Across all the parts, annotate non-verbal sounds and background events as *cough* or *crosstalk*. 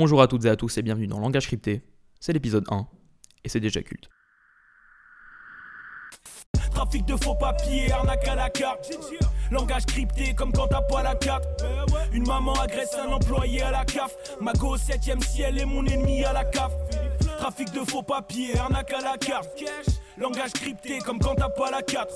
Bonjour à toutes et à tous et bienvenue dans Langage Crypté. C'est l'épisode 1 et c'est déjà culte. Trafic de faux papiers, arnaque à la carte. Langage crypté comme quand t'as pas la carte. Une maman agresse un employé à la CAF. Ma go 7ème ciel est mon ennemi à la CAF. Trafic de faux papiers, arnaque à la carte. Langage crypté comme quand t'as pas la carte.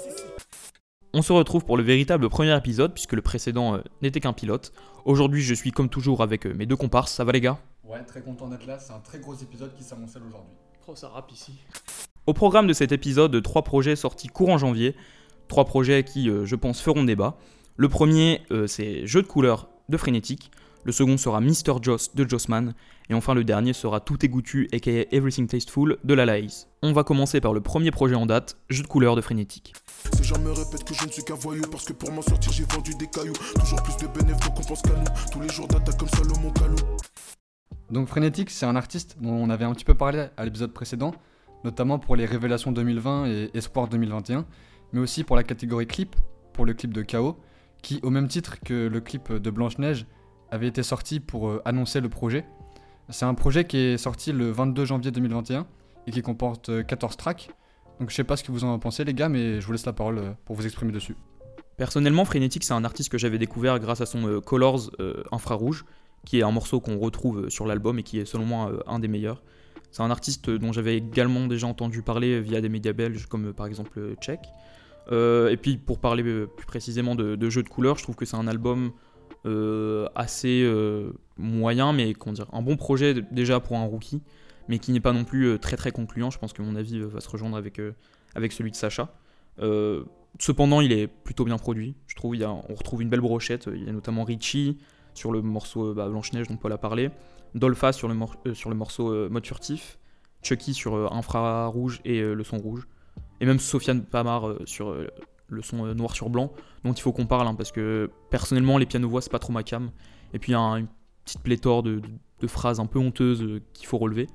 On se retrouve pour le véritable premier épisode puisque le précédent euh, n'était qu'un pilote. Aujourd'hui, je suis comme toujours avec euh, mes deux comparses. Ça va les gars? Ouais, très content d'être là. C'est un très gros épisode qui s'amoncelle aujourd'hui. Oh, ça rappe ici. Au programme de cet épisode, trois projets sortis courant janvier. Trois projets qui, euh, je pense, feront débat. Le premier, euh, c'est Jeu de couleurs de Frénétique. Le second sera Mr. Joss de Jossman. Et enfin, le dernier sera Tout est goûtu, aka Everything Tasteful de la Laïs. On va commencer par le premier projet en date, Jeu de couleurs de Frénétique. Ces gens me répètent que je ne suis qu'un voyou Parce que pour m'en sortir j'ai vendu des cailloux Toujours plus de bénéfices qu'on pense qu'à nous Tous les jours d'attaque comme Salomon Kalou Donc Frénétique, c'est un artiste dont on avait un petit peu parlé à l'épisode précédent, notamment pour les révélations 2020 et Espoir 2021, mais aussi pour la catégorie clip, pour le clip de Chaos, qui, au même titre que le clip de Blanche-Neige, avait été sorti pour euh, annoncer le projet. C'est un projet qui est sorti le 22 janvier 2021 et qui comporte euh, 14 tracks. Donc je sais pas ce que vous en pensez les gars, mais je vous laisse la parole euh, pour vous exprimer dessus. Personnellement, Frénétique, c'est un artiste que j'avais découvert grâce à son euh, Colors euh, infrarouge, qui est un morceau qu'on retrouve euh, sur l'album et qui est selon moi euh, un des meilleurs. C'est un artiste dont j'avais également déjà entendu parler via des médias belges comme euh, par exemple euh. Euh, et puis pour parler euh, plus précisément de, Jeux de couleurs, je trouve que c'est un album euh, assez euh, moyen, mais comment dire, un bon projet déjà pour un rookie, mais qui n'est pas non plus euh, très très concluant. Je pense que mon avis euh, va se rejoindre avec, euh, avec celui de Sacha. Euh, cependant, il est plutôt bien produit. Je trouve il y a, on retrouve une belle brochette. Il y a notamment Richie sur le morceau euh, bah, Blanche-Neige dont Paul a parlé, Dolpha sur le, euh, sur le morceau euh, Mode furtif, Chucky sur Infrarouge et le son rouge, et même Sofiane Pamar sur le son noir sur blanc, dont il faut qu'on parle, hein, parce que personnellement, les pianos-voix, c'est pas trop ma cam. Et puis il y a un- une petite pléthore de, de- phrases un peu honteuses qu'il faut relever.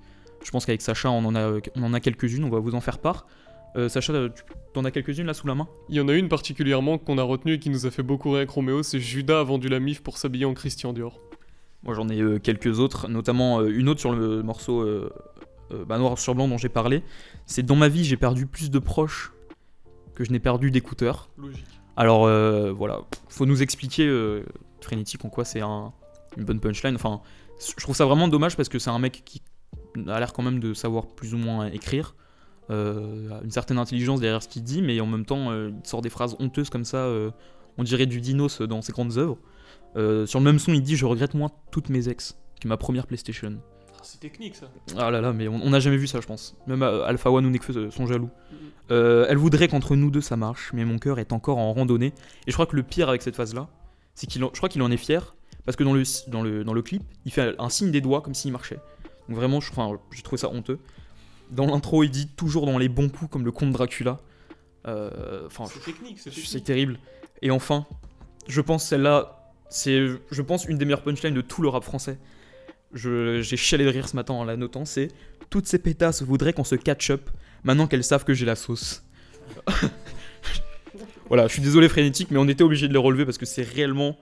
Je pense qu'avec Sacha, on en a, on en a quelques-unes, on va vous en faire part. Euh, Sacha, euh, tu en as quelques-unes là sous la main? Il y en a une particulièrement qu'on a retenue et qui nous a fait beaucoup rire avec Roméo, c'est Judas a vendu la mif pour s'habiller en Christian Dior. Moi j'en ai euh, quelques autres, notamment euh, une autre sur le morceau euh, euh, bah, Noir sur Blanc dont j'ai parlé. C'est dans ma vie j'ai perdu plus de proches que je n'ai perdu d'écouteurs. Logique. Alors euh, voilà, faut nous expliquer euh, Frénétique en quoi c'est un- une bonne punchline. Enfin, je trouve ça vraiment dommage parce que c'est un mec qui a l'air quand même de savoir plus ou moins écrire. Euh, une certaine intelligence derrière ce qu'il dit, mais en même temps, euh, il sort des phrases honteuses comme ça. euh, on dirait du dinos dans ses grandes œuvres. Sur le même son, il dit Je regrette moins toutes mes ex que ma première PlayStation. Ah, c'est technique ça. Ah là là, mais on n'a jamais vu ça, je pense. Même Alpha One ou Nekfeu sont jaloux. Euh, elle voudrait qu'entre nous deux ça marche, mais mon cœur est encore en randonnée. Et je crois que le pire avec cette phase-là, c'est qu'il en- je crois qu'il en est fier, parce que dans le, dans, le, dans le clip, il fait un signe des doigts comme s'il marchait. Donc vraiment, je- enfin, j'ai trouvé ça honteux. Dans l'intro, il dit toujours dans les bons coups comme le comte Dracula. Euh, Enfin, C'est technique, c'est terrible. Et enfin, je pense celle-là, c'est, je pense, une des meilleures punchlines de tout le rap français. Je- J'ai chialé de rire ce matin en la notant. C'est toutes ces pétasses voudraient qu'on se catch up maintenant qu'elles savent que j'ai la sauce. *laughs* voilà, je suis désolé frénétique, mais on était obligé de le relever parce que c'est réellement,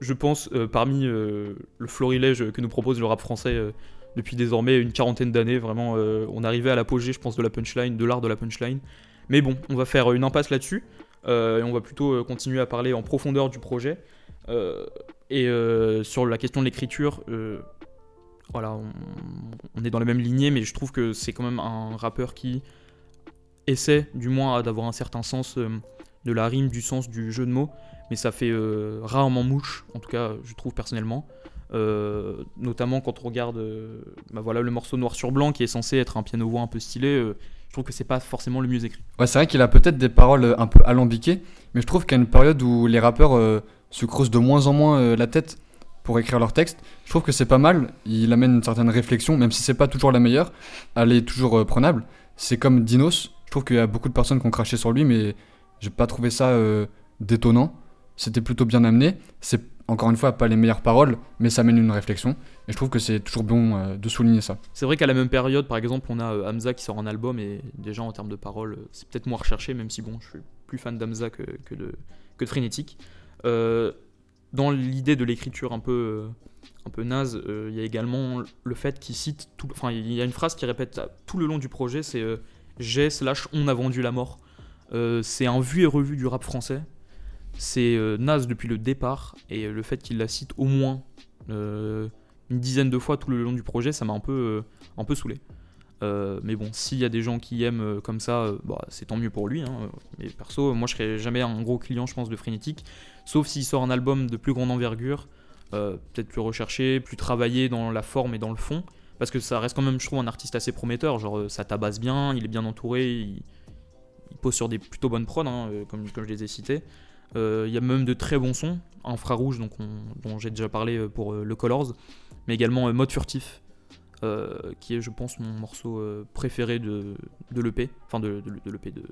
je pense, euh, parmi euh, le florilège que nous propose le rap français euh, depuis désormais une quarantaine d'années. Vraiment, euh, on arrivait à l'apogée, je pense, de la punchline, de l'art de la punchline. Mais bon, on va faire une impasse là-dessus. Euh, et on va plutôt euh, continuer à parler en profondeur du projet. Euh, et sur la question de l'écriture, voilà, on, on est dans la même lignée, mais je trouve que c'est quand même un rappeur qui essaie, du moins, d'avoir un certain sens de la rime, du sens du jeu de mots, mais ça fait rarement mouche, en tout cas, je trouve personnellement. Euh, notamment quand on regarde euh, bah voilà, le morceau noir sur blanc qui est censé être un piano-voix un peu stylé, euh, je trouve que c'est pas forcément le mieux écrit. Ouais, c'est vrai qu'il a peut-être des paroles un peu alambiquées, mais je trouve a une période où les rappeurs se creusent de moins en moins la tête pour écrire leurs textes. Je trouve que c'est pas mal, il amène une certaine réflexion, même si c'est pas toujours la meilleure, elle est toujours prenable. C'est comme Dinos, je trouve qu'il y a beaucoup de personnes qui ont craché sur lui, mais j'ai pas trouvé ça détonnant. C'était plutôt bien amené. C'est encore une fois pas les meilleures paroles, mais ça amène une réflexion. Et je trouve que c'est toujours bon euh, de souligner ça. C'est vrai qu'à la même période, par exemple, on a euh, Hamza qui sort un album et déjà en termes de paroles, euh, c'est peut-être moins recherché, même si bon, je suis plus fan d'Hamza que, que de, que de Frénétique. Dans l'idée de l'écriture un peu, un peu naze, il y a également le fait qu'il cite tout. Enfin, il y a une phrase qui répète tout le long du projet c'est j'ai slash on a vendu la mort. C'est un vu et revu du rap français. C'est euh, naze depuis le départ et le fait qu'il la cite au moins euh, une dizaine de fois tout le long du projet, ça m'a un peu, euh, un peu saoulé. Euh, mais bon, s'il y a des gens qui aiment euh, comme ça, euh, bah, c'est tant mieux pour lui. hein. Mais perso, moi je serais jamais un gros client, je pense, de Frénétique. Sauf s'il sort un album de plus grande envergure, euh, peut-être plus recherché, plus travaillé dans la forme et dans le fond. Parce que ça reste quand même, je trouve, un artiste assez prometteur. Genre, euh, ça tabasse bien, il est bien entouré, il, pose sur des plutôt bonnes prods, hein, euh, comme, comme je les ai cités. Euh, Il y a même de très bons sons. Infrarouge, dont j'ai déjà parlé euh, pour euh, le Colors, mais également euh, Mode Furtif, euh, qui est, je pense, mon morceau euh, préféré de, de l'EP, enfin de, de, l'EP, de,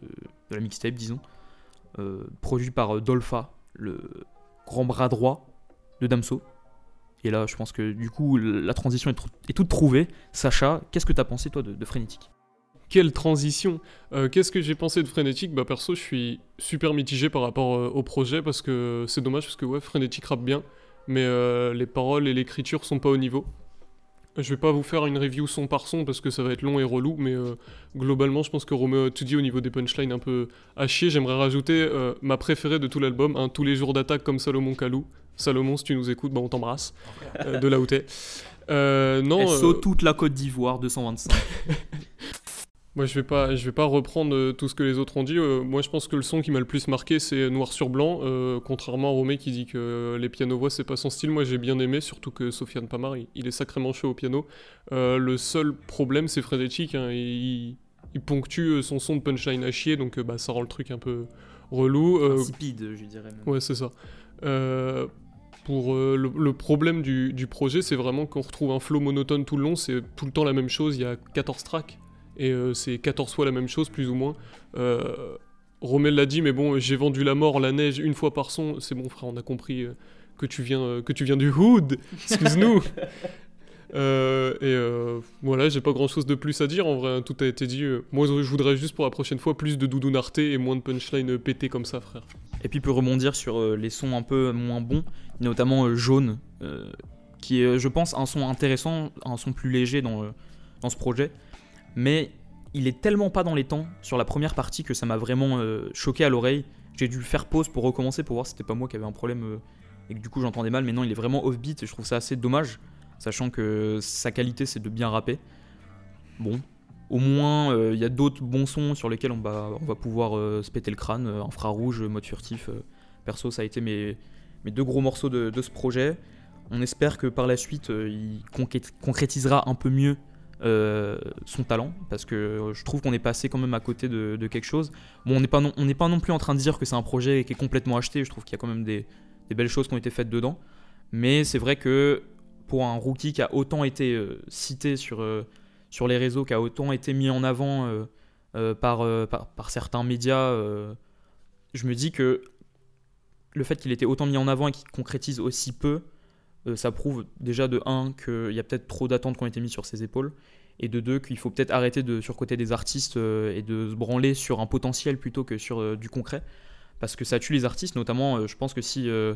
la mixtape, disons. Euh, produit par euh, Dolpha, le grand bras droit de Damso. Et là, je pense que du coup, la transition est, tr- est toute trouvée. Sacha, qu'est-ce que t'as pensé, toi, de, de Frénétique? Quelle transition Euh, Qu'est-ce que j'ai pensé de Frénétique Bah perso, je suis super mitigé par rapport euh, au projet parce que c'est dommage parce que ouais, Frénétique rappe bien, mais euh, les paroles et l'écriture sont pas au niveau. Je vais pas vous faire une review son par son parce que ça va être long et relou, mais globalement, je pense que Romeo a tout dit au niveau des punchlines un peu à chier. J'aimerais rajouter ma préférée de tout l'album, hein, Tous les jours d'attaque comme Salomon Kalou. Salomon, si tu nous écoutes, bah on t'embrasse, de là où t'es. Non, euh, toute la Côte d'Ivoire 225. *laughs* moi, je vais pas, je vais pas reprendre euh, tout ce que les autres ont dit. Euh, moi, je pense que le son qui m'a le plus marqué, c'est Noir sur Blanc. euh, contrairement à Romé qui dit que les pianos-voix, c'est pas son style. Moi, j'ai bien aimé, surtout que Sofiane Pamar, il, il est sacrément chaud au piano. Le seul problème, c'est Frédéric. Hein, il, il ponctue son son de punchline à chier, donc bah, ça rend le truc un peu relou. Insipide, je dirais. même. Ouais, c'est ça. Pour le, le problème du, du projet, c'est vraiment qu'on retrouve un flow monotone tout le long. C'est tout le temps la même chose. Il y a 14 tracks et euh, c'est 14 fois la même chose, plus ou moins. Euh, Rommel l'a dit, mais bon, j'ai vendu la mort, la neige une fois par son. C'est bon, frère, on a compris euh, que tu viens, que tu viens du hood. *laughs* Excuse-nous. Euh, et euh, voilà, j'ai pas grand chose de plus à dire. En vrai, tout a été dit. Euh, Moi, je voudrais juste pour la prochaine fois plus de doudou narté et moins de punchline pété comme ça, frère. Et puis peut rebondir sur les sons un peu moins bons, notamment euh, Jaune, euh, qui est, je pense, un son intéressant, un son plus léger dans, euh, dans ce projet. Mais il est tellement pas dans les temps sur la première partie que ça m'a vraiment euh, choqué à l'oreille. J'ai dû faire pause pour recommencer pour voir si c'était pas moi qui avait un problème euh, et que du coup j'entendais mal. Mais non, il est vraiment off-beat et je trouve ça assez dommage, sachant que sa qualité c'est de bien rapper. Bon, au moins, euh, il y a d'autres bons sons sur lesquels on va, on va pouvoir se péter le crâne. infrarouge, mode furtif. perso, ça a été mes, mes deux gros morceaux de, de ce projet. On espère que par la suite, il concrétisera un peu mieux euh, son talent, parce que je trouve qu'on est passé quand même à côté de, quelque chose. Bon, on n'est pas, non, pas non plus en train de dire que c'est un projet qui est complètement acheté. Je trouve qu'il y a quand même des, belles choses qui ont été faites dedans. Mais c'est vrai que pour un rookie qui a autant été euh, cité sur, euh, sur les réseaux, qui a autant été mis en avant par, par, certains médias, je me dis que le fait qu'il ait été autant mis en avant et qu'il concrétise aussi peu, ça prouve déjà de 1 qu'il y a peut-être trop d'attentes qui ont été mises sur ses épaules, et de 2 qu'il faut peut-être arrêter de surcoter des artistes euh, et de se branler sur un potentiel plutôt que sur euh, du concret, parce que ça tue les artistes, notamment euh, je pense que si euh,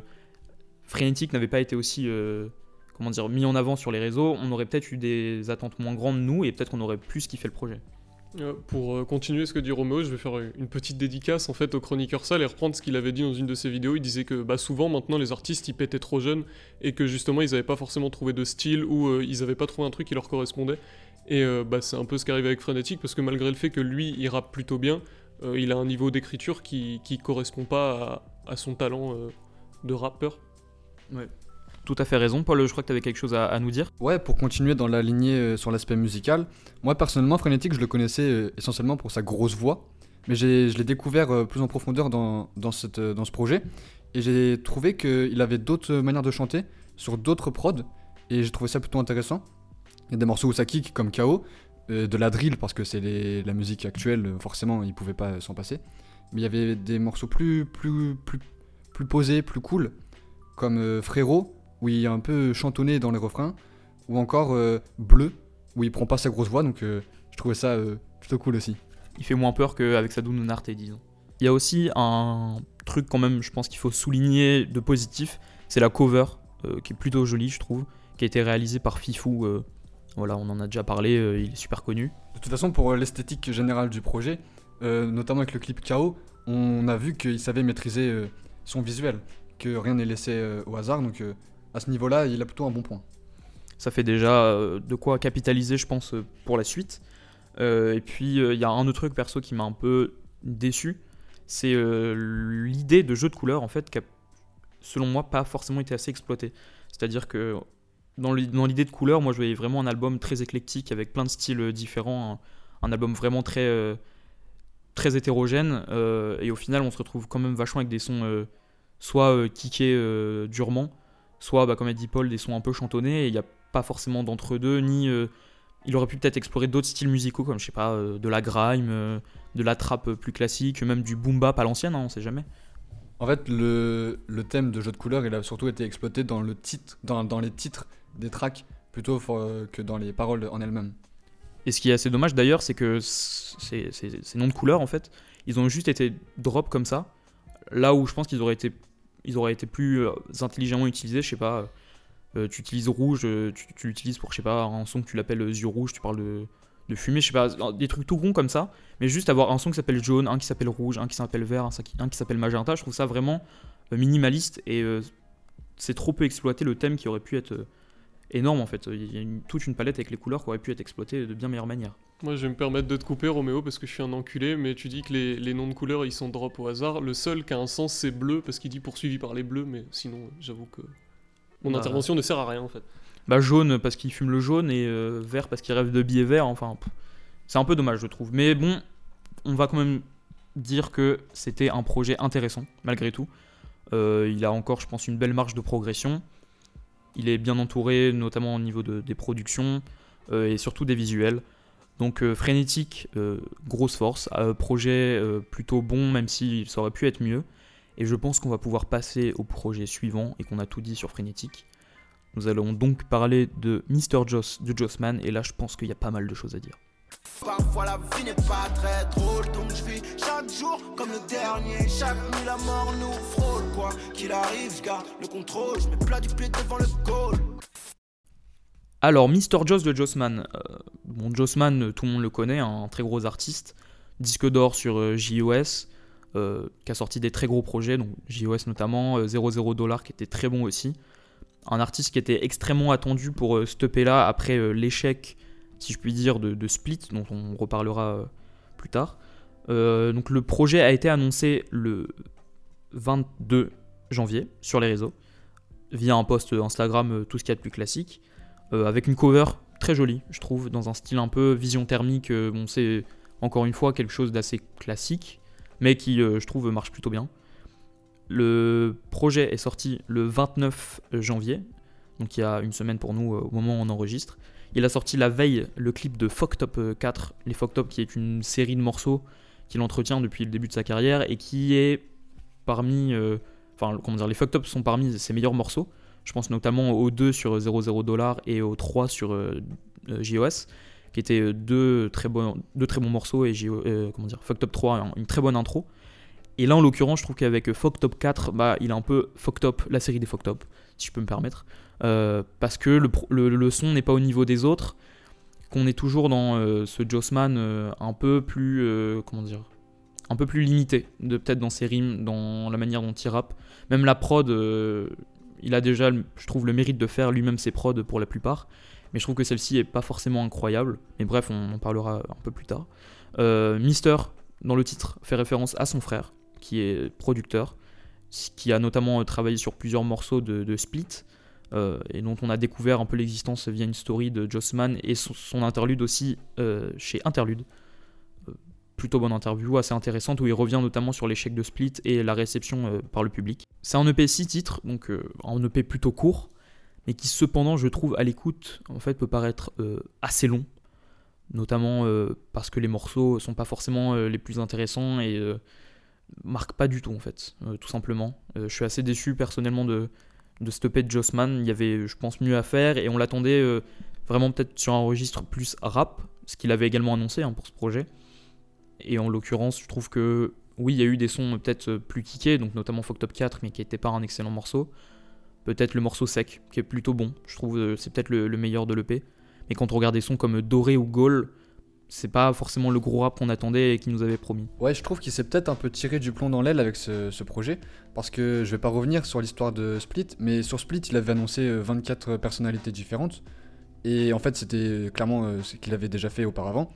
Frenetic n'avait pas été aussi euh, comment dire, mis en avant sur les réseaux, on aurait peut-être eu des attentes moins grandes nous, et peut-être qu'on aurait plus kiffé le projet. Euh, Pour euh, continuer ce que dit Roméo, je vais faire euh, une petite dédicace en fait au chroniqueur sale et reprendre ce qu'il avait dit dans une de ses vidéos. Il disait que bah, souvent maintenant les artistes ils pétaient trop jeunes et que justement ils n'avaient pas forcément trouvé de style ou ils n'avaient pas trouvé un truc qui leur correspondait. Et bah, c'est un peu ce qui arrive avec Frenetic parce que malgré le fait que lui il rappe plutôt bien, il a un niveau d'écriture qui, qui correspond pas à, à son talent de rappeur. Tout à fait raison, Paul, je crois que tu avais quelque chose à, nous dire. Ouais, pour continuer dans la lignée euh, sur l'aspect musical, moi personnellement, Frénétique, je le connaissais euh, essentiellement pour sa grosse voix, mais je l'ai découvert euh, plus en profondeur dans, dans, cette, dans ce projet, et j'ai trouvé qu'il avait d'autres manières de chanter sur d'autres prods, et j'ai trouvé ça plutôt intéressant. Il y a des morceaux où ça kick comme KO, de la drill parce que c'est la musique actuelle, forcément, il pouvait pas s'en passer, mais il y avait des morceaux plus, plus, plus, plus posés, plus cool, comme Frérot, où il est un peu chantonné dans les refrains, ou encore euh, Bleu, où il prend pas sa grosse voix, donc euh, je trouvais ça euh, plutôt cool aussi. Il fait moins peur qu'avec sa Narté, disons. Il y a aussi un truc quand même, je pense qu'il faut souligner de positif, c'est la cover qui est plutôt jolie, je trouve, qui a été réalisée par Fifou. voilà, on en a déjà parlé, il est super connu. De toute façon, pour l'esthétique générale du projet, notamment avec le clip KO, on a vu qu'il savait maîtriser son visuel, que rien n'est laissé au hasard, donc à ce niveau-là, il a plutôt un bon point. Ça fait déjà euh, de quoi capitaliser, je pense, euh, pour la suite. Euh, et puis, il y a un autre truc perso qui m'a un peu déçu. C'est l'idée de jeu de couleurs, en fait, qui a, selon moi, pas forcément été assez exploitée. C'est-à-dire que dans l'idée de couleurs, moi, je voyais vraiment un album très éclectique, avec plein de styles différents. Un, album vraiment très, très hétérogène. et au final, on se retrouve quand même vachement avec des sons soit kickés durement, soit, bah, comme a dit Paul, des sons un peu chantonnés. Et il n'y a pas forcément d'entre-deux, ni euh, il aurait pu peut-être explorer d'autres styles musicaux comme je sais pas euh, de la grime, euh, de la trappe plus classique, même du boom bap à l'ancienne, hein, on sait jamais. En fait, le, le, thème de jeu de couleurs, il a surtout été exploité dans le titre, dans, dans les titres des tracks plutôt que dans les paroles en elles-mêmes. Et ce qui est assez dommage d'ailleurs, c'est que ces, ces, noms de couleurs, en fait, ils ont juste été drop comme ça, là où je pense qu'ils auraient été, ils auraient été plus intelligemment utilisés, je sais pas euh, tu utilises rouge, euh, tu, l'utilises pour, je sais pas, un son que tu l'appelles yeux rouges, tu parles de, fumée, je sais pas, des trucs tout ronds comme ça, mais juste avoir un son qui s'appelle jaune, un qui s'appelle rouge, un qui s'appelle vert, un, qui s'appelle magenta, je trouve ça vraiment euh, minimaliste et c'est trop peu exploité le thème qui aurait pu être énorme en fait. Il y a toute une palette avec les couleurs qui aurait pu être exploitée de bien meilleure manière. Moi je vais me permettre de te couper Roméo parce que je suis un enculé, mais tu dis que les, les noms de couleurs ils sont drop au hasard. Le seul qui a un sens c'est bleu parce qu'il dit poursuivi par les bleus, mais sinon j'avoue que mon bah, intervention ne sert à rien en fait. Bah jaune parce qu'il fume le jaune et euh, vert parce qu'il rêve de billets verts. Enfin, c'est un peu dommage je trouve. Mais bon, on va quand même dire que c'était un projet intéressant malgré tout. Euh, il a encore, je pense, une belle marge de progression. Il est bien entouré, notamment au niveau des productions euh, et surtout des visuels. Donc frénétique, grosse force, projet plutôt bon, même si ça aurait pu être mieux. Et je pense qu'on va pouvoir passer au projet suivant et qu'on a tout dit sur Frénétique. Nous allons donc parler de Mr. Joss de Jossman et là je pense qu'il y a pas mal de choses à dire. Parfois la vie n'est pas très drôle donc je vis chaque jour comme le dernier Chaque nuit la mort nous frôle quoi Qu'il arrive je garde le contrôle Je mets plat du pied devant le goal Alors Mr. Joss de Jossman euh, Bon Jossman tout le monde le connaît un très gros artiste Disque d'or sur euh, JOS euh, qui a sorti des très gros projets, donc JOS notamment, 00 euh, Dollar qui était très bon aussi. Un artiste qui était extrêmement attendu pour euh, ce là après l'échec, si je puis dire, de, Split, dont on reparlera plus tard. donc le projet a été annoncé le 22 janvier sur les réseaux, via un post Instagram, tout ce qu'il y a de plus classique, avec une cover très jolie, je trouve, dans un style un peu vision thermique. bon, c'est encore une fois quelque chose d'assez classique, mais qui, euh, je trouve, marche plutôt bien. Le projet est sorti le 29 janvier, donc il y a une semaine pour nous euh, au moment où on enregistre. Il a sorti la veille le clip de Fuck Top 4, les Fuck Top qui est une série de morceaux qu'il entretient depuis le début de sa carrière et qui est parmi. Euh, enfin, comment dire, les Fuck Top sont parmi ses meilleurs morceaux. Je pense notamment aux 2 sur 00 dollars et aux 3 sur JOS qui étaient euh, deux très bons, deux très bons morceaux et euh, comment dire, Fuck Top 3, une très bonne intro. Et là, en l'occurrence, je trouve qu'avec Fuck Top 4, bah, il a un peu Fuck Top, la série des Fuck Top, si je peux me permettre. Euh, parce que le, le, son n'est pas au niveau des autres, qu'on est toujours dans ce Jossman un peu plus, comment dire, un peu plus limité, peut-être dans ses rimes, dans la manière dont il rappe. Même la prod, il a déjà, je trouve, le mérite de faire lui-même ses prods pour la plupart mais je trouve que celle-ci est pas forcément incroyable. Mais bref, on en parlera un peu plus tard. Euh, Mister, dans le titre, fait référence à son frère, qui est producteur, qui a notamment euh, travaillé sur plusieurs morceaux de, Split, euh, et dont on a découvert un peu l'existence via une story de Jossman et son, interlude aussi chez Interlude. Plutôt bonne interview, assez intéressante, où il revient notamment sur l'échec de Split et la réception par le public. C'est un EP 6 titres, donc un EP plutôt court, mais qui cependant, je trouve, à l'écoute, en fait, peut paraître euh, assez long, notamment euh, parce que les morceaux sont pas forcément euh, les plus intéressants et marquent pas du tout, en fait, tout simplement. je suis assez déçu personnellement de, de stopper de Jossman, il y avait, je pense, mieux à faire et on l'attendait vraiment peut-être sur un registre plus rap, ce qu'il avait également annoncé hein, pour ce projet. Et en l'occurrence, je trouve que oui, il y a eu des sons peut-être plus kickés, donc notamment Fuck Top 4, mais qui n'était pas un excellent morceau. peut-être le morceau sec, qui est plutôt bon. Je trouve euh, c'est peut-être le, le meilleur de l'EP. Mais quand on regarde des sons comme Doré ou Goal, c'est pas forcément le gros rap qu'on attendait et qui nous avait promis. Ouais, je trouve qu'il s'est peut-être un peu tiré du plomb dans l'aile avec ce, ce projet, parce que je vais pas revenir sur l'histoire de Split, mais sur Split, il avait annoncé euh, 24 personnalités différentes, et en fait, c'était clairement euh, ce qu'il avait déjà fait auparavant.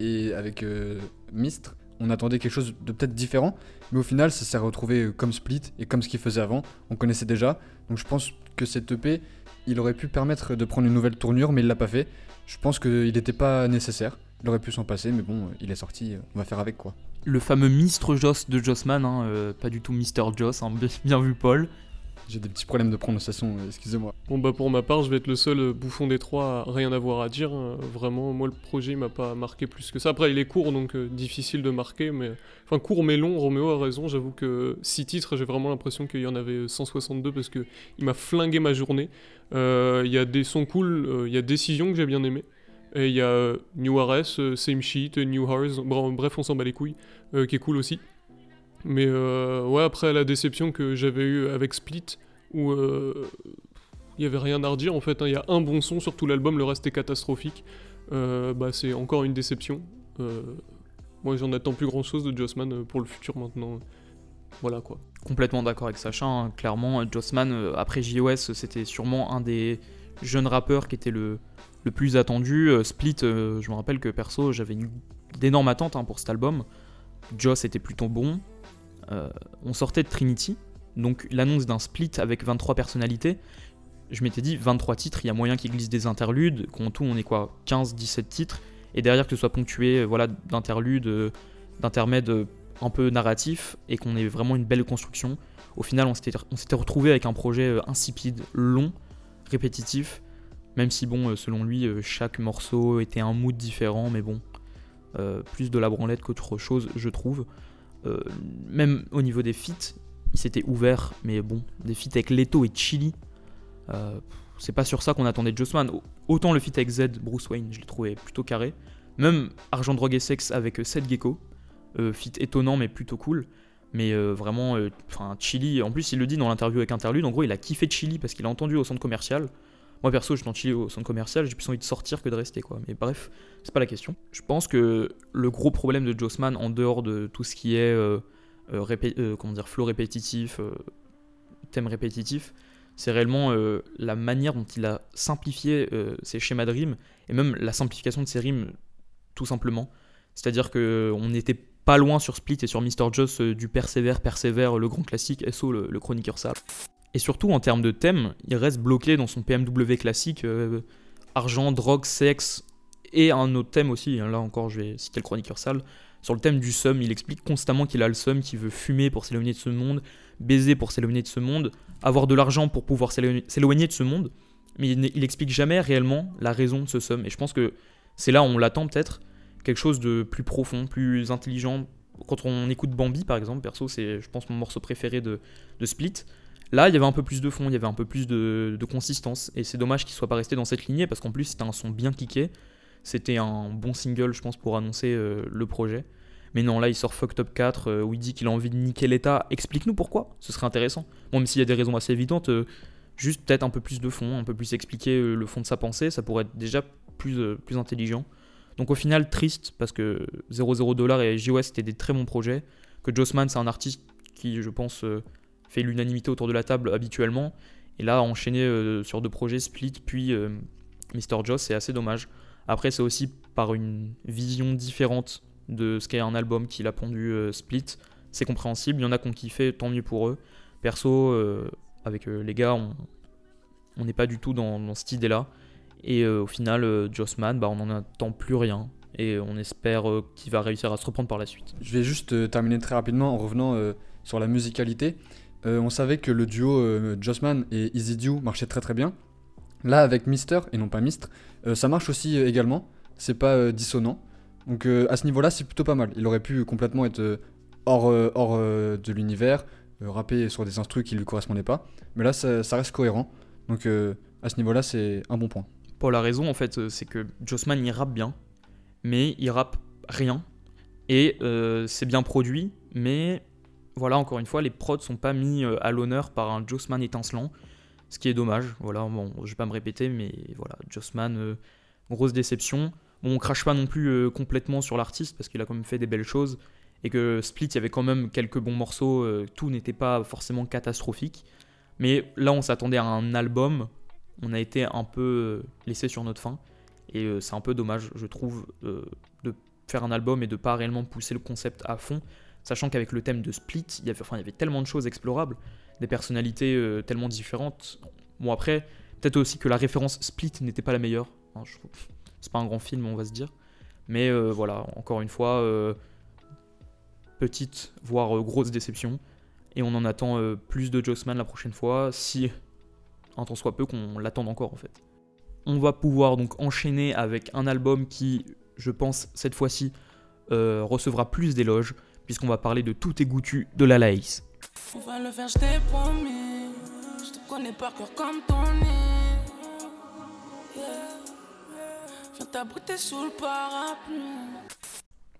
Et avec euh, Mistre, on attendait quelque chose de peut-être différent, mais au final, ça s'est retrouvé euh, comme Split et comme ce qu'il faisait avant. On connaissait déjà, donc je pense que cette EP, il aurait pu permettre de prendre une nouvelle tournure, mais il l'a pas fait. Je pense qu'il n'était pas nécessaire. Il aurait pu s'en passer, mais bon, euh, il est sorti, euh, on va faire avec quoi. Le fameux Mistre Joss de Jossman, hein, pas du tout Mister Joss, hein, *laughs* bien vu Paul. J'ai des petits problèmes de prononciation, euh, excusez-moi. Bon bah pour ma part, je vais être le seul euh, bouffon des trois à rien avoir à dire. hein. Vraiment, moi le projet m'a pas marqué plus que ça. Après il est court donc euh, difficile de marquer, mais enfin court mais long. Roméo a raison. J'avoue que six titres, j'ai vraiment l'impression qu'il y en avait 162 parce que il m'a flingué ma journée. Il y a des sons cool, il y a Décision que j'ai bien aimé. Et il y a New RS, Same Sheet, New bra- bref on s'en bat les couilles, qui est cool aussi. Mais euh, ouais après la déception que j'avais eue avec Split, où euh, il y avait rien à redire en fait. hein. Il y a un bon son sur tout l'album, le reste est catastrophique. Euh, bah, c'est encore une déception. Moi, j'en attends plus grand chose de Jossman pour le futur maintenant. Voilà quoi. Complètement d'accord avec Sacha, hein. clairement, Jossman, après JOS, c'était sûrement un des jeunes rappeurs qui était le, le plus attendu. Split, je me rappelle que perso, j'avais une d'énormes attentes hein, pour cet album. Joss était plutôt bon. Euh, on sortait de Trinity, donc l'annonce d'un split avec 23 personnalités. Je m'étais dit 23 titres, il y a moyen qu'ils glissent des interludes, qu'en tout on est quoi 15-17 titres, et derrière que ce soit ponctué euh, voilà, d'interludes, euh, d'intermèdes un peu narratifs, et qu'on ait vraiment une belle construction. Au final, on s'était retrouvé avec un projet insipide, long, répétitif, même si bon, selon lui, chaque morceau était un mood différent, mais bon, plus de la branlette qu'autre chose, je trouve. Euh, même au niveau des feats, il s'était ouvert, mais bon, des feats avec Leto et Chili, euh, c'est pas sur ça qu'on attendait Jossman. Au- Autant le feat avec Z, Bruce Wayne, je l'ai trouvé plutôt carré. Même Argent, Drogue et Sexe avec euh, Seth Gecko, euh, feat étonnant mais plutôt cool. Mais vraiment, enfin Chili, en plus il le dit dans l'interview avec Interlude, en gros il a kiffé Chili parce qu'il a entendu au centre commercial. Moi perso, je suis au centre commercial, j'ai plus envie de sortir que de rester quoi. Mais bref, c'est pas la question. Je pense que le gros problème de Jossman, en dehors de tout ce qui est euh, euh, euh, comment dire, flow répétitif, thème répétitif, c'est réellement la manière dont il a simplifié ses schémas de rimes et même la simplification de ses rimes tout simplement. C'est-à-dire que on n'était pas loin sur Split et sur Mr. Joss du persévère, persévère, le grand classique, SO, le, le chroniqueur sale. Et surtout en termes de thème, il reste bloqué dans son PMW classique, euh, argent, drogue, sexe, et un autre thème aussi, hein, là encore je vais citer le chroniqueur sale, sur le thème du seum, il explique constamment qu'il a le seum, qu'il veut fumer pour s'éloigner de ce monde, baiser pour s'éloigner de ce monde, avoir de l'argent pour pouvoir s'éloigner de ce monde, mais il, il explique jamais réellement la raison de ce seum. Et je pense que c'est là où on l'attend peut-être, quelque chose de plus profond, plus intelligent. Quand on écoute Bambi par exemple, perso c'est je pense mon morceau préféré de, de Split, là il y avait un peu plus de fond, il y avait un peu plus de, consistance, et c'est dommage qu'il soit pas resté dans cette lignée, parce qu'en plus c'était un son bien kické, c'était un bon single je pense pour annoncer euh, le projet. Mais non, là il sort Fucked Up 4 euh, où il dit qu'il a envie de niquer l'État. Explique-nous pourquoi, ce serait intéressant. Bon, même s'il y a des raisons assez évidentes, euh, juste peut-être un peu plus de fond, un peu plus expliquer euh, le fond de sa pensée, ça pourrait être déjà plus, plus intelligent. Donc au final, triste, parce que 00 Dollar et JOS c'était des très bons projets, que Jossman c'est un artiste qui, je pense, fait l'unanimité autour de la table habituellement, et là enchaîner euh, sur deux projets, Split puis euh, Mr. Joss, c'est assez dommage. Après, c'est aussi par une vision différente de ce qu'est un album qu'il a pondu euh, Split, c'est compréhensible, il y en a qui ont kiffé, tant mieux pour eux. Perso, euh, avec les gars, on n'est pas du tout dans, cette idée-là. Et au final, Jossman, bah, on n'en attend plus rien. Et on espère qu'il va réussir à se reprendre par la suite. Je vais juste terminer très rapidement en revenant sur la musicalité. Euh, on savait que le duo euh, Jossman et Easy Dew marchait très très bien. Là, avec Mister et non pas Mistre, euh, ça marche aussi également. C'est pas dissonant. Donc à ce niveau-là, c'est plutôt pas mal. Il aurait pu complètement être hors, de l'univers, rapper sur des instrus qui lui correspondaient pas. Mais là, ça, reste cohérent. Donc à ce niveau-là, c'est un bon point. Paul a raison, en fait, c'est que Jossman, il rappe bien, mais il rappe rien. Et c'est bien produit, mais voilà, encore une fois, les prods sont pas mis euh, à l'honneur par un Jossman étincelant. ce qui est dommage. Voilà, bon, je vais pas me répéter, mais voilà, Jossman, euh, grosse déception. Bon, on crache pas non plus euh, complètement sur l'artiste parce qu'il a quand même fait des belles choses et que Split, il y avait quand même quelques bons morceaux, tout n'était pas forcément catastrophique. Mais là, on s'attendait à un album, on a été un peu laissé sur notre fin et c'est un peu dommage, je trouve, de faire un album et de pas réellement pousser le concept à fond, sachant qu'avec le thème de Split, il y avait, tellement de choses explorables, des personnalités euh, tellement différentes. Bon, après, peut-être aussi que la référence Split n'était pas la meilleure. hein, c'est pas un grand film, on va se dire. Mais euh, voilà, encore une fois, euh, petite, voire grosse déception. Et on en attend plus de Jossman la prochaine fois, si, un tant soit peu, qu'on l'attende encore en fait. On va pouvoir donc enchaîner avec un album qui, je pense, cette fois-ci, recevra plus d'éloges, puisqu'on va parler de Tout est goûtu de la Laïs. On va le faire, je t'ai promis. Je te connais par cœur comme ton nez. Yeah. Viens t'abriter sous le parapluie.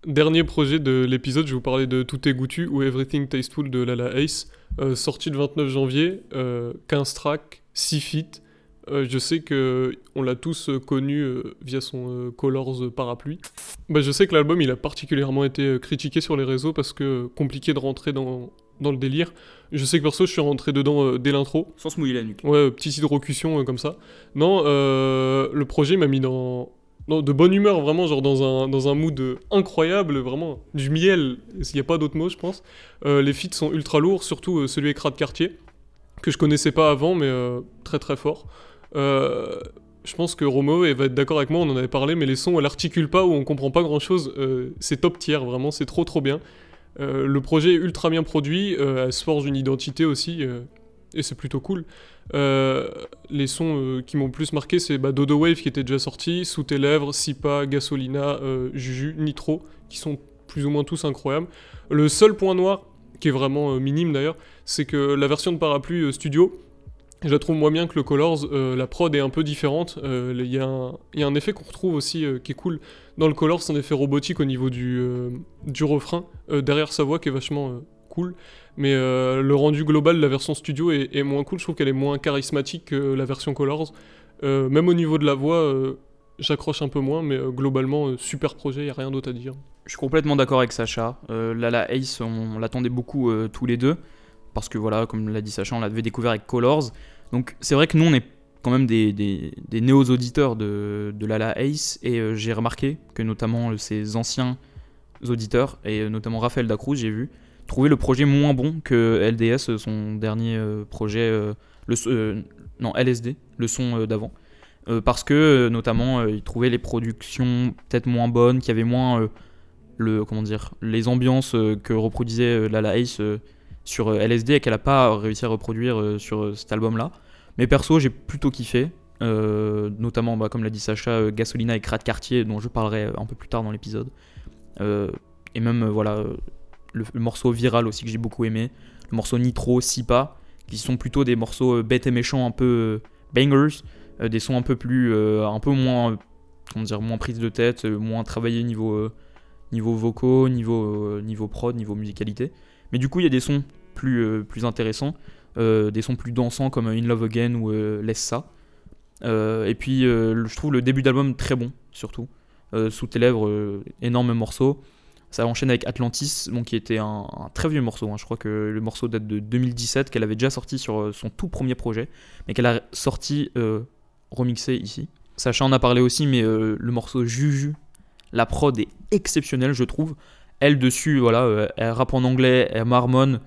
Dernier projet de l'épisode, je vais vous parler de Tout est goûtu ou Everything Tasteful de Lala Ace, euh, sorti le 29 janvier, euh, 15 tracks, 6 feats. Euh, je sais que on l'a tous euh, connu euh, via son euh, Colors parapluie. Bah, je sais que l'album il a particulièrement été critiqué sur les réseaux parce que compliqué de rentrer dans, dans le délire. Je sais que perso je suis rentré dedans dès l'intro. Sans se mouiller la nuque. Ouais, petite hydrocution comme ça. Non, le projet m'a mis dans, dans de bonne humeur, vraiment, genre dans un, dans un mood incroyable, vraiment, du miel, s'il n'y a pas d'autre mot, je pense. Les feats sont ultra lourds, surtout celui avec Rat Cartier, que je connaissais pas avant, mais très très fort. Euh, je pense que Romo va être d'accord avec moi, on en avait parlé, mais les sons, elle articule pas ou on comprend pas grand chose. c'est top tier, vraiment, c'est trop trop bien. Euh, le projet est ultra bien produit, euh, elle se forge une identité aussi, euh, et c'est plutôt cool. Euh, les sons euh, qui m'ont plus marqué, c'est bah, Dodo Wave qui était déjà sorti, Sous tes lèvres, Sipa, Gasolina, euh, Juju, Nitro, qui sont plus ou moins tous incroyables. Le seul point noir, qui est vraiment euh, minime d'ailleurs, c'est que la version de Parapluie euh, Studio, je la trouve moins bien que le Colors, euh, la prod est un peu différente, Euh, il y, a un- effet qu'on retrouve aussi euh, qui est cool dans le Colors, un effet robotique au niveau du, du refrain, derrière sa voix qui est vachement cool. Mais le rendu global de la version studio est, moins cool, je trouve qu'elle est moins charismatique que la version Colors. Même au niveau de la voix, j'accroche un peu moins, mais globalement, super projet, il a rien d'autre à dire. Je suis complètement d'accord avec Sacha. Euh, Lala Ace, on, l'attendait beaucoup tous les deux. Parce que voilà, comme l'a dit Sacha, on l'avait découvert avec Colors. Donc c'est vrai que nous, on est quand même des, des néo-auditeurs de, de Lala Ace. Et euh, j'ai remarqué que notamment euh, ces anciens auditeurs, et euh, notamment Raphaël Dacruz, j'ai vu, trouvaient le projet moins bon que LDS, son dernier projet, le, non, LSD, le son d'avant. Parce que notamment, ils trouvaient les productions peut-être moins bonnes, qu'il y avait moins le comment dire les ambiances que reproduisait Lala Ace sur euh, LSD et qu'elle a pas réussi à reproduire euh, sur euh, cet album là mais perso j'ai plutôt kiffé notamment bah, comme l'a dit Sacha Gasolina et Crat Cartier dont je parlerai un peu plus tard dans l'épisode et même voilà le, morceau viral aussi que j'ai beaucoup aimé le morceau Nitro Sipa qui sont plutôt des morceaux bêtes et méchants un peu bangers des sons un peu plus un peu moins comment dire moins prise de tête moins travaillé niveau niveau vocaux, niveau, niveau prod, niveau musicalité. Mais du coup, il y a des sons plus, euh, plus intéressants, euh, des sons plus dansants comme In Love Again ou euh, Laisse ça. Et puis, je trouve le début d'album très bon, surtout. Sous tes lèvres, énorme morceau. Ça enchaîne avec Atlantis, donc, qui était un, très vieux morceau. hein. Je crois que le morceau date de 2017, qu'elle avait déjà sorti sur son tout premier projet, mais qu'elle a sorti remixé ici. Sacha en a parlé aussi, mais le morceau Juju, la prod est exceptionnelle, je trouve. Elle dessus, voilà, euh, elle rappe en anglais, elle marmonne.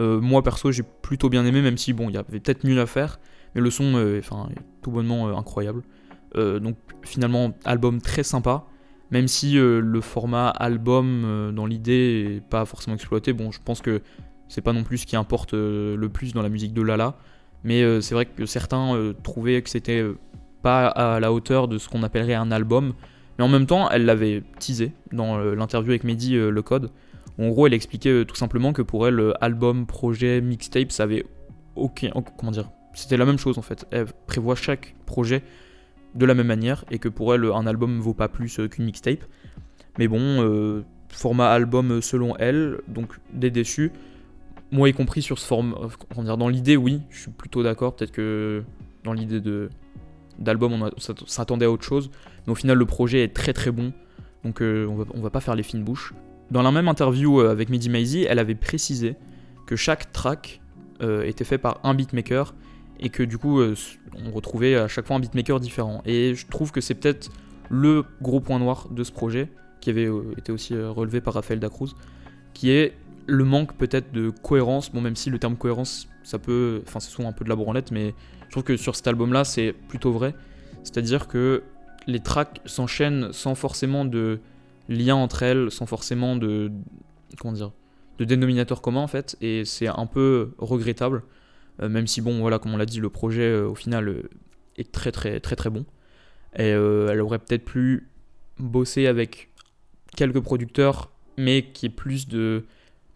Euh, moi perso, j'ai plutôt bien aimé, même si bon, il y avait peut-être mieux à faire, mais le son, euh, enfin, est tout bonnement incroyable. Donc finalement, album très sympa, même si le format album dans l'idée est pas forcément exploité. Bon, je pense que c'est pas non plus ce qui importe le plus dans la musique de Lala, mais c'est vrai que certains trouvaient que c'était pas à la hauteur de ce qu'on appellerait un album. Mais en même temps, elle l'avait teasé dans euh, l'interview avec Mehdi euh, Le Code. En gros, elle expliquait euh, tout simplement que pour elle, album, projet, mixtape, ça avait aucun. Comment dire C'était la même chose en fait. Elle prévoit chaque projet de la même manière et que pour elle, un album vaut pas plus qu'une mixtape. Mais bon, format album selon elle, donc des déçus. moi y compris sur ce forme, euh, comment dire, dans l'idée, oui, je suis plutôt d'accord. Peut-être que dans l'idée de d'album, on, s'attendait à autre chose, mais au final, le projet est très très bon. Donc, euh, on, va, pas faire les fines bouches. Dans la même interview euh, avec Mehdi Maizi, elle avait précisé que chaque track euh, était fait par un beatmaker et que du coup, on retrouvait à chaque fois un beatmaker différent. Et je trouve que c'est peut-être le gros point noir de ce projet, qui avait été aussi relevé par Raphaël Dacruz, qui est le manque peut-être de cohérence. Bon, même si le terme cohérence, ça peut. Enfin, c'est souvent un peu de la branlette, mais je trouve que sur cet album-là, c'est plutôt vrai. C'est-à-dire que les tracks s'enchaînent sans forcément de lien entre elles, sans forcément de. Comment dire De dénominateur commun, en fait. Et c'est un peu regrettable. Euh, même si, bon, voilà, comme on l'a dit, le projet, euh, au final, euh, est très, très, très, très bon. Et elle aurait peut-être pu bosser avec quelques producteurs, mais qui est plus de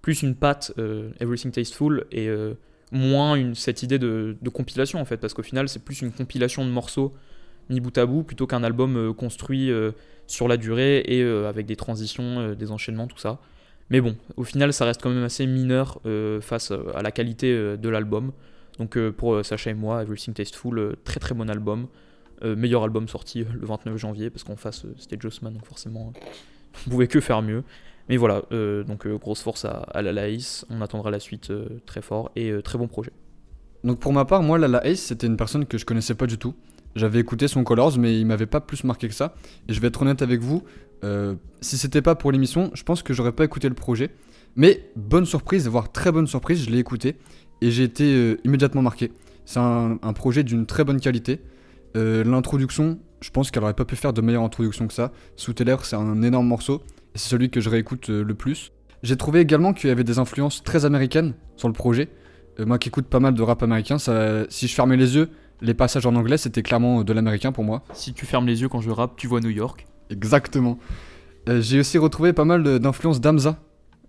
plus une patte Everything Tasteful et moins une, cette idée de, compilation en fait, parce qu'au final c'est plus une compilation de morceaux mis bout à bout plutôt qu'un album euh, construit euh, sur la durée et euh, avec des transitions, des enchaînements, tout ça. Mais bon, au final ça reste quand même assez mineur face à la qualité de l'album. Donc pour Sacha et moi, Everything Tasteful, très très bon album. Meilleur album sorti le 29 janvier parce qu'en face euh, c'était Jossman donc forcément on pouvait que faire mieux mais voilà euh, donc euh, grosse force à, à la Laïs on attendra la suite euh, très fort et très bon projet Donc pour ma part, moi, Lala Ace, c'était une personne que je connaissais pas du tout. J'avais écouté son Colors, mais il m'avait pas plus marqué que ça. Et je vais être honnête avec vous, si c'était pas pour l'émission, je pense que j'aurais pas écouté le projet. Mais bonne surprise, voire très bonne surprise, je l'ai écouté et j'ai été immédiatement marqué. C'est un, projet d'une très bonne qualité. L'introduction, je pense qu'elle aurait pas pu faire de meilleure introduction que ça. Sous tes c'est un énorme morceau c'est celui que je réécoute euh, le plus. J'ai trouvé également qu'il y avait des influences très américaines sur le projet. Euh, moi qui écoute pas mal de rap américain, ça, si je fermais les yeux, les passages en anglais c'était clairement euh, de l'américain pour moi. si tu fermes les yeux quand je rappe tu vois New York Exactement. Euh, J'ai aussi retrouvé pas mal d'influences d'Amza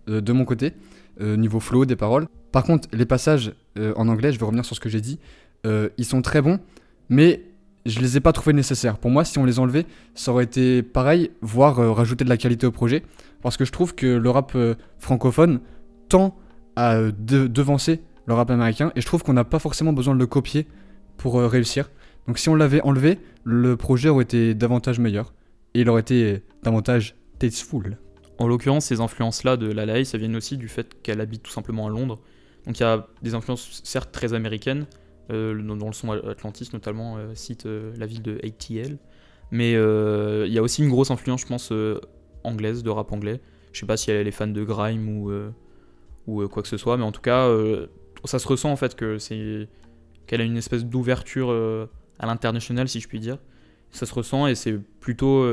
euh, de mon côté, niveau flow des paroles. Par contre, les passages en anglais, je vais revenir sur ce que j'ai dit, ils sont très bons, mais je les ai pas trouvés nécessaires. Pour moi, si on les enlevait, ça aurait été pareil, voire euh, rajouter de la qualité au projet, parce que je trouve que le rap euh, francophone tend à euh, de- devancer le rap américain, et je trouve qu'on n'a pas forcément besoin de le copier pour réussir. Donc si on l'avait enlevé, le projet aurait été davantage meilleur et il aurait été davantage tasteful. En l'occurrence, ces influences-là de la Laï, ça viennent aussi du fait qu'elle habite tout simplement à Londres. Donc il y a des influences certes très américaines, euh, dont le son Atlantis notamment euh, cite euh, la ville de ATL, mais euh, il y a aussi une grosse influence, je pense, anglaise, de rap anglais. Je sais pas si elle est fan de grime ou, ou quoi que ce soit, mais en tout cas, ça se ressent en fait que c'est qu'elle a une espèce d'ouverture à l'international, si je puis dire. Ça se ressent et c'est plutôt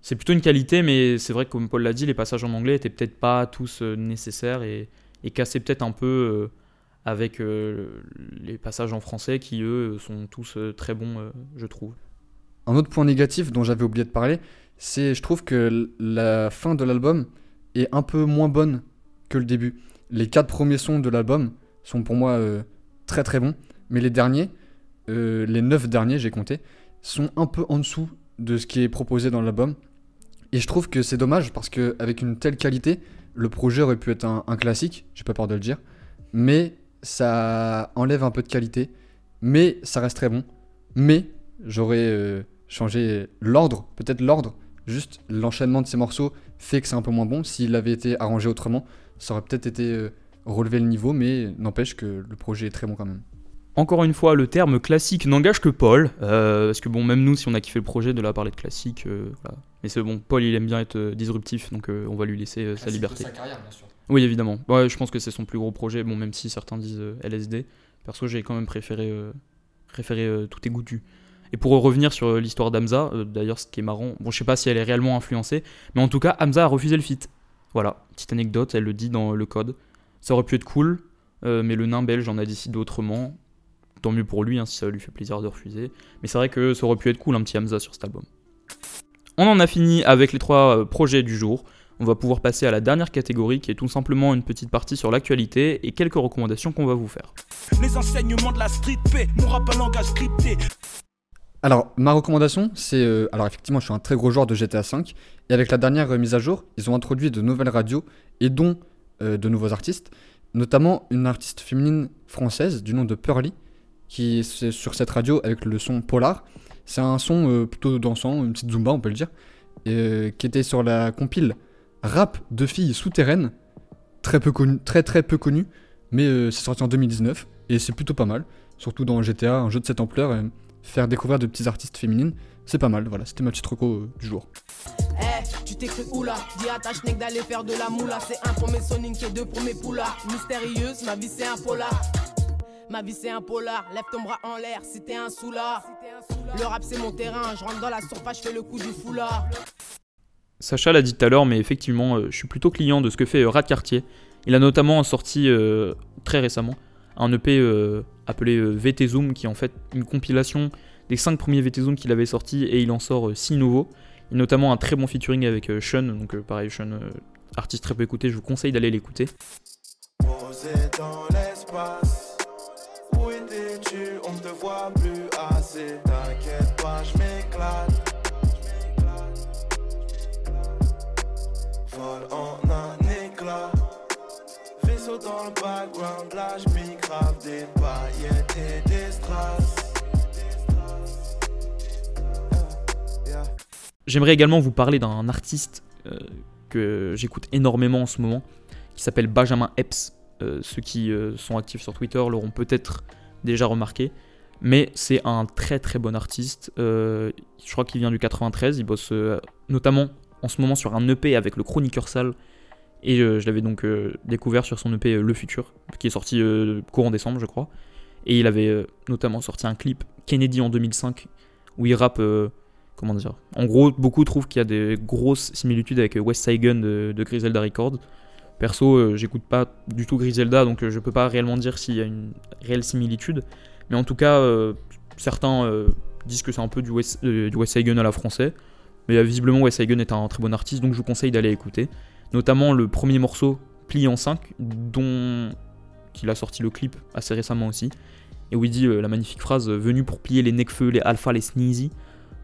c'est plutôt une qualité, mais c'est vrai que comme Paul l'a dit, les passages en anglais étaient peut-être pas tous nécessaires et, et cassaient peut-être un peu avec euh, les passages en français qui eux sont tous euh, très bons, euh, je trouve. Un autre point négatif dont j'avais oublié de parler, c'est je trouve que la fin de l'album est un peu moins bonne que le début. Les quatre premiers sons de l'album sont pour moi très très bons, mais les derniers, les neuf derniers j'ai compté, sont un peu en dessous de ce qui est proposé dans l'album. Et je trouve que c'est dommage parce qu'avec une telle qualité, le projet aurait pu être un classique, j'ai pas peur de le dire, mais ça enlève un peu de qualité, mais ça reste très bon. Mais j'aurais euh, changé l'ordre, peut-être l'ordre, juste l'enchaînement de ces morceaux fait que c'est un peu moins bon. S'il avait été arrangé autrement, ça aurait peut-être été euh, relevé le niveau, mais n'empêche que le projet est très bon quand même. Encore une fois, le terme classique n'engage que Paul, euh, parce que bon, même nous, si on a kiffé le projet, de la parler de classique, voilà. Mais c'est bon, Paul, il aime bien être disruptif, donc on va lui laisser sa liberté. Oui, évidemment. Ouais, je pense que c'est son plus gros projet, bon, même si certains disent euh, LSD. Perso, j'ai quand même préféré, euh, préféré euh, Tout est. Et pour revenir sur l'histoire d'Amza, euh, d'ailleurs, ce qui est marrant, bon, je sais pas si elle est réellement influencée, mais en tout cas, Hamza a refusé le feat. Voilà, petite anecdote, elle le dit dans le code. Ça aurait pu être cool, mais le nain belge en a décidé autrement. Tant mieux pour lui, hein, si ça lui fait plaisir de refuser. Mais c'est vrai que ça aurait pu être cool, un petit Hamza sur cet album. On en a fini avec les trois projets du jour. On va pouvoir passer à la dernière catégorie qui est tout simplement une petite partie sur l'actualité et quelques recommandations qu'on va vous faire. Les enseignements de la street P, mon rap un langage scripté. Alors, ma recommandation, c'est. euh, alors, effectivement, je suis un très gros joueur de GTA V. Et avec la dernière euh, mise à jour, ils ont introduit de nouvelles radios et dont euh, de nouveaux artistes. notamment une artiste féminine française du nom de Pearly, qui est sur cette radio avec le son Polar. C'est un son euh, plutôt dansant, une petite zumba on peut le dire, et, euh, qui était sur la compile Rap de filles souterraines, très peu connu, très très peu connu, mais euh, c'est sorti en 2019 et c'est plutôt pas mal, surtout dans GTA, un jeu de cette ampleur, et faire découvrir de petits artistes féminines, c'est pas mal. Voilà, c'était ma petite reco euh, du jour. Eh, tu t'écris oula, dis à ta schneck d'aller faire de la moula. C'est un mes Sonic et deux pour mes poulas. Mystérieuse, ma vie c'est un polar. Ma vie c'est un polar, lève ton bras en l'air si t'es un soulard. Le rap c'est mon terrain, je rentre dans la surface, je fais le coup du foulard. Sacha l'a dit tout à l'heure, mais effectivement, euh, je suis plutôt client de ce que fait euh, Rat Cartier. Il a notamment sorti euh, très récemment un EP appelé VT Zoom, qui est en fait une compilation des 5 premiers VT Zoom qu'il avait sortis, et il en sort 6 nouveaux. A notamment un très bon featuring avec Sean, donc pareil, Sean, artiste très peu écouté, je vous conseille d'aller l'écouter. En un éclat. J'aimerais également vous parler d'un artiste euh, que j'écoute énormément en ce moment, qui s'appelle Benjamin Epps. Euh, ceux qui euh, sont actifs sur Twitter l'auront peut-être déjà remarqué. Mais c'est un très très bon artiste. Je crois qu'il vient du 93. Il bosse notamment en ce moment sur un EP avec le Chroniqueur Sale. Et euh, je l'avais donc euh, découvert sur son EP euh, Le Futur, qui est sorti courant décembre, je crois. Et il avait notamment sorti un clip Kennedy en 2005 où il rappe. comment dire En gros, beaucoup trouvent qu'il y a des grosses similitudes avec West Gun de, de Griselda Records. Perso, j'écoute pas du tout Griselda, donc je peux pas réellement dire s'il y a une réelle similitude. Mais en tout cas, certains disent que c'est un peu du West, euh, du West Gun à la français. Mais euh, visiblement, West Side Gun est un très bon artiste, donc je vous conseille d'aller écouter. Notamment le premier morceau, Plié en 5, dont qu'il a sorti le clip assez récemment aussi. Et où il dit euh, la magnifique phrase euh, Venu pour plier les Necfeu, les Alpha, les Sneezy.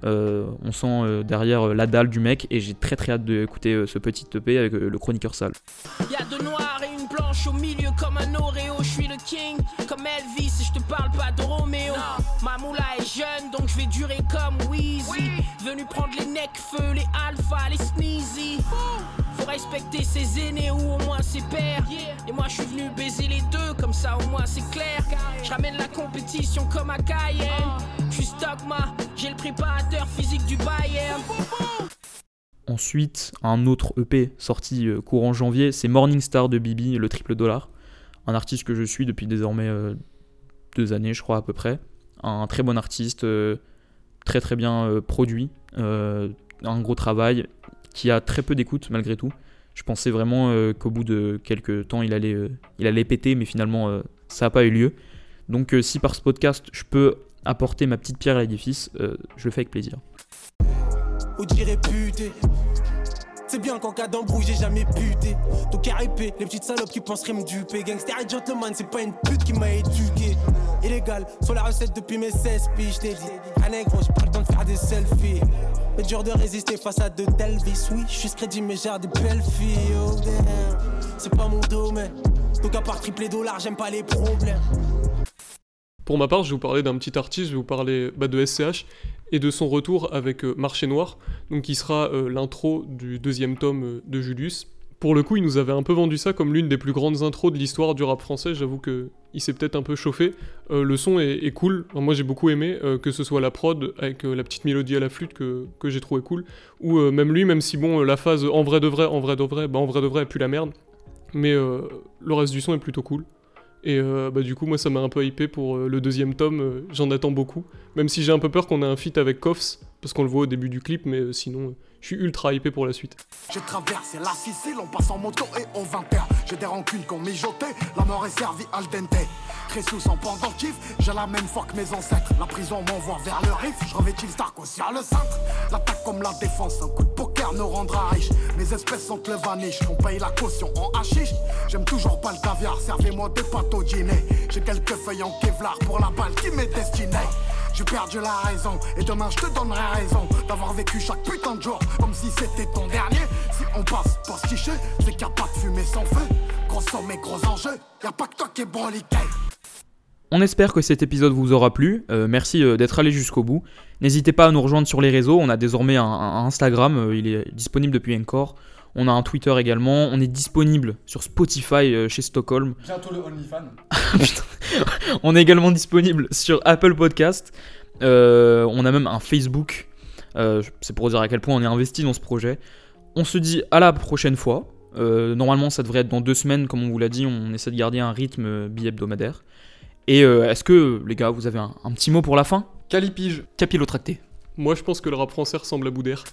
Euh, on sent euh, derrière euh, la dalle du mec et j'ai très très hâte d'écouter euh, ce petit EP avec euh, le chroniqueur sale. Y'a deux noirs et une blanche au milieu comme un Oreo. Je suis le king, comme Elvis et je te parle pas de Roméo. Ma moula est jeune donc je vais durer comme Weezy. Venu prendre les necfeux, les alpha, les sneezy. Respecter ses aînés ou au moins ses pères. Et moi je suis venu baiser les deux, comme ça au moins c'est clair. Je ramène la compétition comme à Cayenne. Je suis Stockma, j'ai le préparateur physique du Bayern. Ensuite, un autre EP sorti euh, courant janvier, c'est Morning Star de Bibi, le triple dollar. Un artiste que je suis depuis désormais euh, deux années, je crois à peu près. Un très bon artiste, euh, très très bien produit, un gros travail, qui a très peu d'écoute malgré tout. Je pensais vraiment euh, qu'au bout de quelques temps il allait, euh, il allait péter, mais finalement euh, ça n'a pas eu lieu. Donc euh, si par ce podcast je peux apporter ma petite pierre à l'édifice, je le fais avec plaisir. C'est bien qu'en cas d'embrouille, j'ai jamais puté. Donc les petites salopes qui penseraient me duper. Gangster et gentleman, c'est pas une pute qui m'a éduqué. Illégal, sur la recette depuis mes 16 piges, je t'ai dit. Ah négro, j'ai pas le temps de faire des selfies. Mais dur de résister face à de telles vis. Oui, je suis crédit, mais j'ai des belles filles. Oh damn, c'est pas mon domaine. Donc à part tripler dollars, j'aime pas les problèmes. Pour ma part, je vais vous parler d'un petit artiste, je vais vous parler bah, de SCH et de son retour avec euh, Marché Noir, donc qui sera euh, l'intro du deuxième tome euh, de Julius. Pour le coup, il nous avait un peu vendu ça comme l'une des plus grandes intros de l'histoire du rap français. J'avoue que il s'est peut-être un peu chauffé. Euh, le son est, cool. Moi, j'ai beaucoup aimé euh, que ce soit la prod avec euh, la petite mélodie à la flûte que, j'ai trouvé cool, ou même lui, même si bon, la phase en vrai de vrai, en vrai de vrai, bah en vrai de vrai, pue la merde. Mais le reste du son est plutôt cool. Et bah, du coup, moi, ça m'a un peu hypé pour le deuxième tome. J'en attends beaucoup. Même si j'ai un peu peur qu'on ait un feat avec Koffs, parce qu'on le voit au début du clip, mais sinon, je suis ultra hypé pour la suite. J'ai traversé la Sicile, on passe en moto et on va perdre. J'ai des rancunes qu'on mijoté, la mort est servie al dente. Très sous en pendentif, j'ai la même foi que mes ancêtres. La prison m'envoie vers le riff, je revêtis le Stark sur le cintre. L'attaque comme la défense, un coup de poker nous rendra riche. Mes espèces sont le vaniche, on paye la caution en hachiche. J'aime toujours pas le caviar, servez-moi des pâtes au dîner. J'ai quelques feuilles en Kevlar pour la balle qui m'est destinée. J'ai perdu la raison et demain je te donnerai raison d'avoir vécu chaque putain de jour comme si c'était ton dernier. Si on passe pas se ticher, c'est qu'il n'y a pas de fumée sans feu. Gros sommet, gros enjeu, y a pas que toi qui est broliqué. On espère que cet épisode vous aura plu. Euh, merci euh, d'être allé jusqu'au bout. N'hésitez pas à nous rejoindre sur les réseaux. On a désormais un, un Instagram. euh, il est disponible depuis Encore. On a un Twitter également. On est disponible sur Spotify euh, chez Stockholm. Bientôt le OnlyFans. *laughs* On est également disponible sur Apple Podcast. Euh, on a même un Facebook. Euh, c'est pour dire à quel point on est investi dans ce projet. On se dit à la prochaine fois. Euh, normalement, ça devrait être dans deux semaines, comme on vous l'a dit. On essaie de garder un rythme bi-hebdomadaire. Et euh, est-ce que, les gars, vous avez un, un petit mot pour la fin? Calipige. Capillotracté. Moi, je pense que le rap français ressemble à Boudère.